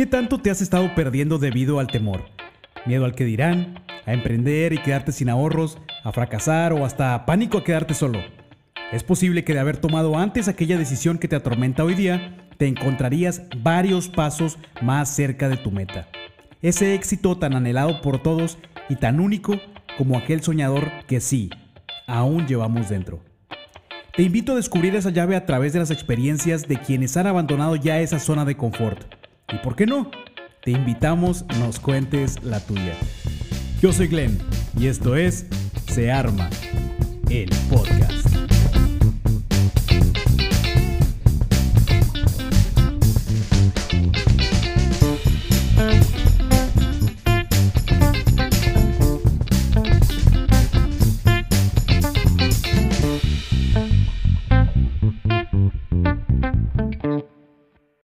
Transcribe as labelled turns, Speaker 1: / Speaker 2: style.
Speaker 1: ¿Qué tanto te has estado perdiendo debido al temor? Miedo al que dirán, a emprender y quedarte sin ahorros, a fracasar o hasta pánico a quedarte solo. Es posible que de haber tomado antes aquella decisión que te atormenta hoy día, te encontrarías varios pasos más cerca de tu meta. Ese éxito tan anhelado por todos y tan único como aquel soñador que sí, aún llevamos dentro. Te invito a descubrir esa llave a través de las experiencias de quienes han abandonado ya esa zona de confort. ¿Y por qué no? Te invitamos nos cuentes la tuya. Yo soy Glenn y esto es Se Arma, el podcast.